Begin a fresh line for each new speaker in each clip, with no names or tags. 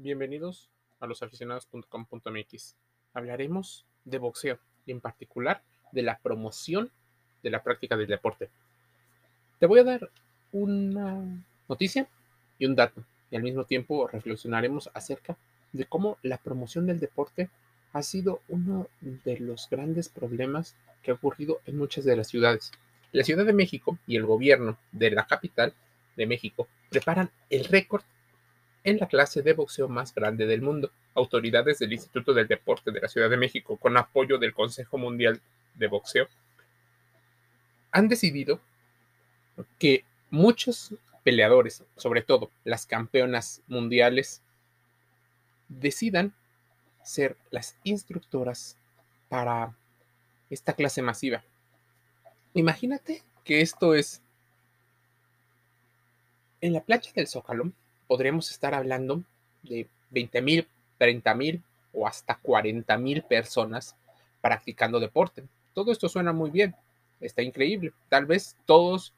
Bienvenidos a losaficionados.com.mx. Hablaremos de boxeo y en particular de la promoción de la práctica del deporte. Te voy a dar una noticia y un dato y al mismo tiempo reflexionaremos acerca de cómo la promoción del deporte ha sido uno de los grandes problemas que ha ocurrido en muchas de las ciudades. La Ciudad de México y el gobierno de la capital de México preparan el récord en la clase de boxeo más grande del mundo. Autoridades del Instituto del Deporte de la Ciudad de México, con apoyo del Consejo Mundial de Boxeo, han decidido que muchos peleadores, sobre todo las campeonas mundiales, decidan ser las instructoras para esta clase masiva. Imagínate que esto es en la playa del Zócalo, podríamos estar hablando de 20 mil, 30 mil o hasta 40 mil personas practicando deporte. Todo esto suena muy bien, está increíble. Tal vez todos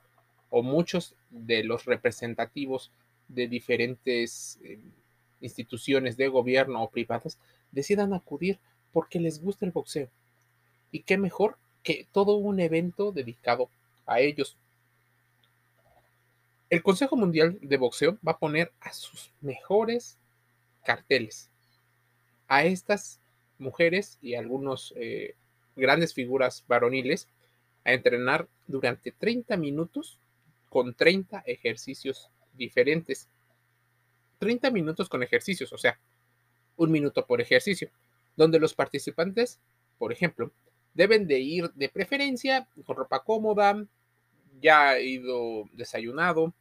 o muchos de los representativos de diferentes eh, instituciones de gobierno o privadas decidan acudir porque les gusta el boxeo. Y qué mejor que todo un evento dedicado a ellos. El Consejo Mundial de Boxeo va a poner a sus mejores carteles, a estas mujeres y algunos eh, grandes figuras varoniles a entrenar durante 30 minutos con 30 ejercicios diferentes. 30 minutos con ejercicios, o sea, un minuto por ejercicio, donde los participantes, por ejemplo, deben de ir de preferencia con ropa cómoda, ya ha ido desayunado,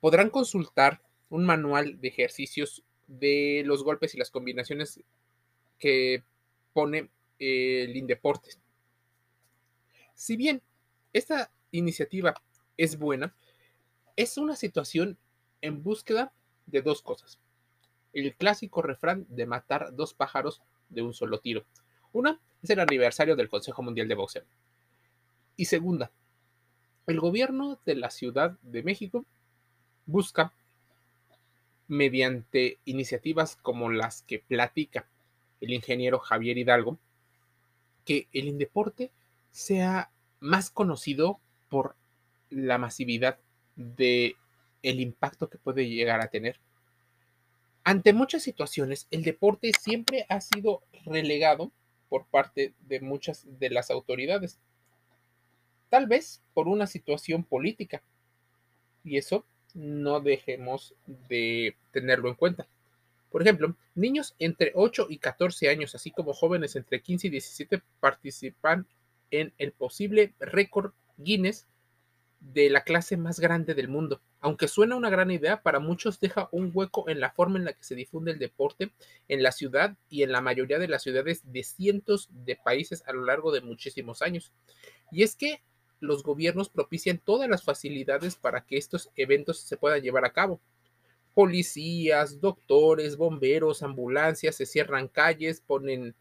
podrán consultar un manual de ejercicios de los golpes y las combinaciones que pone el Indeportes. Si bien esta iniciativa es buena, es una situación en búsqueda de dos cosas. El clásico refrán de matar dos pájaros de un solo tiro. Una es el aniversario del Consejo Mundial de Boxeo. Y segunda, el gobierno de la Ciudad de México busca, mediante iniciativas como las que platica el ingeniero Javier Hidalgo, que el Indeporte sea más conocido por la masividad de el impacto que puede llegar a tener. Ante muchas situaciones, el deporte siempre ha sido relegado por parte de muchas de las autoridades, tal vez por una situación política. Y eso no dejemos de tenerlo en cuenta. Por ejemplo, niños entre 8 y 14 años, así como jóvenes entre 15 y 17, participan en el posible récord Guinness de la clase más grande del mundo. Aunque suena una gran idea, para muchos deja un hueco en la forma en la que se difunde el deporte en la ciudad y en la mayoría de las ciudades de cientos de países a lo largo de muchísimos años. Y es que los gobiernos propician todas las facilidades para que estos eventos se puedan llevar a cabo. Policías, doctores, bomberos, ambulancias, se cierran calles, ponen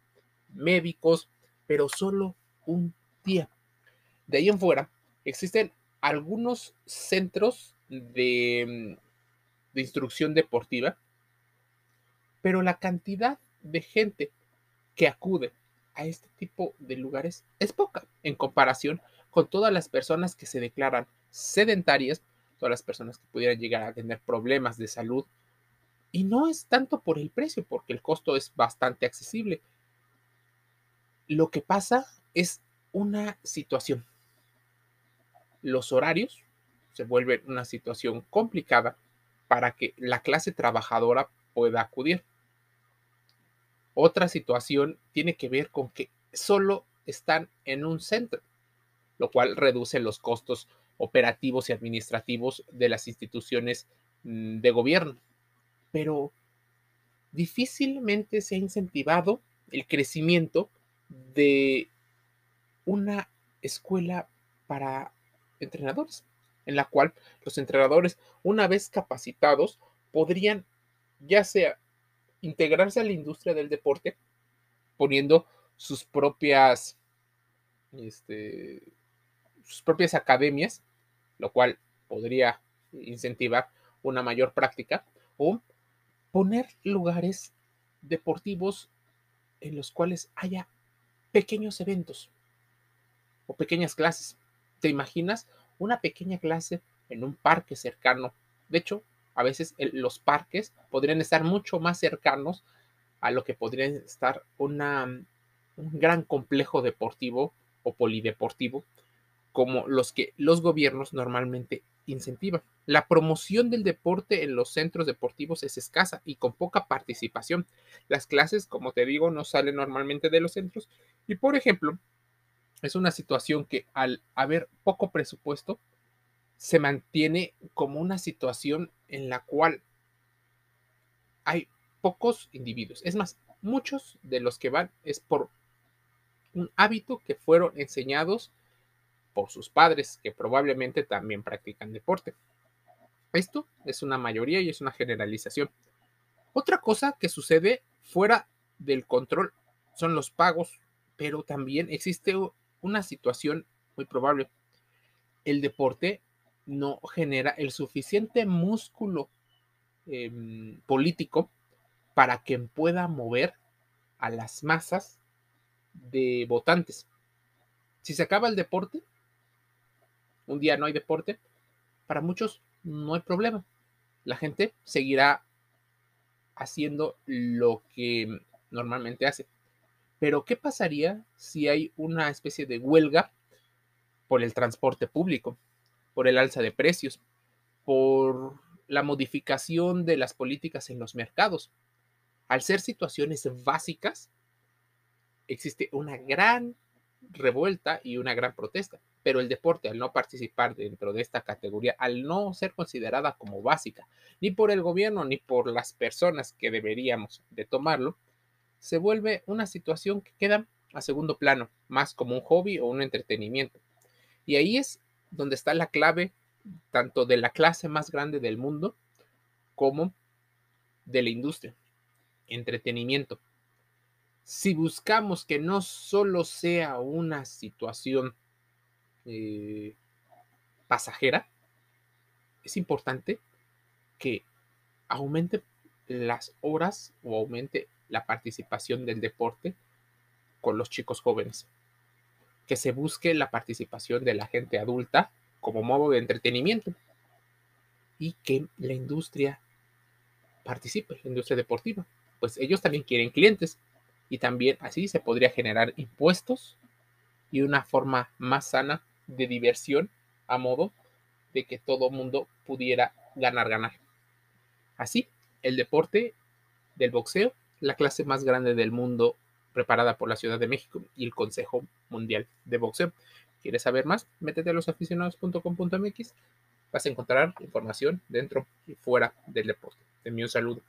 médicos, pero solo un día. De ahí en fuera, existen algunos centros de, de instrucción deportiva, pero la cantidad de gente que acude a este tipo de lugares es poca en comparación con todas las personas que se declaran sedentarias, todas las personas que pudieran llegar a tener problemas de salud. Y no es tanto por el precio, porque el costo es bastante accesible. Lo que pasa es una situación. Los horarios se vuelven una situación complicada para que la clase trabajadora pueda acudir. Otra situación tiene que ver con que solo están en un centro lo cual reduce los costos operativos y administrativos de las instituciones mm, de gobierno. Pero difícilmente se ha incentivado el crecimiento de una escuela para entrenadores, en la cual los entrenadores, una vez capacitados, podrían ya sea integrarse a la industria del deporte, poniendo sus propias este, sus propias academias, lo cual podría incentivar una mayor práctica, o poner lugares deportivos en los cuales haya pequeños eventos o pequeñas clases. ¿Te imaginas una pequeña clase en un parque cercano? De hecho, a veces los parques podrían estar mucho más cercanos a lo que podría estar una, un gran complejo deportivo o polideportivo como los que los gobiernos normalmente incentivan. La promoción del deporte en los centros deportivos es escasa y con poca participación. Las clases, como te digo, no salen normalmente de los centros y, por ejemplo, es una situación que al haber poco presupuesto, se mantiene como una situación en la cual hay pocos individuos. Es más, muchos de los que van es por un hábito que fueron enseñados por sus padres, que probablemente también practican deporte. Esto es una mayoría y es una generalización. Otra cosa que sucede fuera del control son los pagos, pero también existe una situación muy probable. El deporte no genera el suficiente músculo em, político para que pueda mover a las masas de votantes. Si se acaba el deporte, un día no hay deporte, para muchos no hay problema. La gente seguirá haciendo lo que normalmente hace. Pero ¿qué pasaría si hay una especie de huelga por el transporte público? por el alza de precios, por la modificación de las políticas en los mercados. Al ser situaciones básicas, existe una gran revuelta y una gran protesta, pero el deporte al no participar dentro de esta categoría, al no ser considerada como básica, ni por el gobierno ni por las personas que deberíamos de tomarlo, se vuelve una situación que queda a segundo plano, más como un hobby o un entretenimiento. Y ahí es donde está la clave tanto de la clase más grande del mundo como de la industria, entretenimiento. Si buscamos que no solo sea una situación eh, pasajera, es importante que aumente las horas o aumente la participación del deporte con los chicos jóvenes que se busque la participación de la gente adulta como modo de entretenimiento y que la industria participe, la industria deportiva. Pues ellos también quieren clientes y también así se podría generar impuestos y una forma más sana de diversión a modo de que todo mundo pudiera ganar, ganar. Así, el deporte del boxeo, la clase más grande del mundo preparada por la Ciudad de México y el Consejo Mundial de Boxeo. ¿Quieres saber más? Métete a losaficionados.com.mx. Vas a encontrar información dentro y fuera del deporte. Te envío un saludo.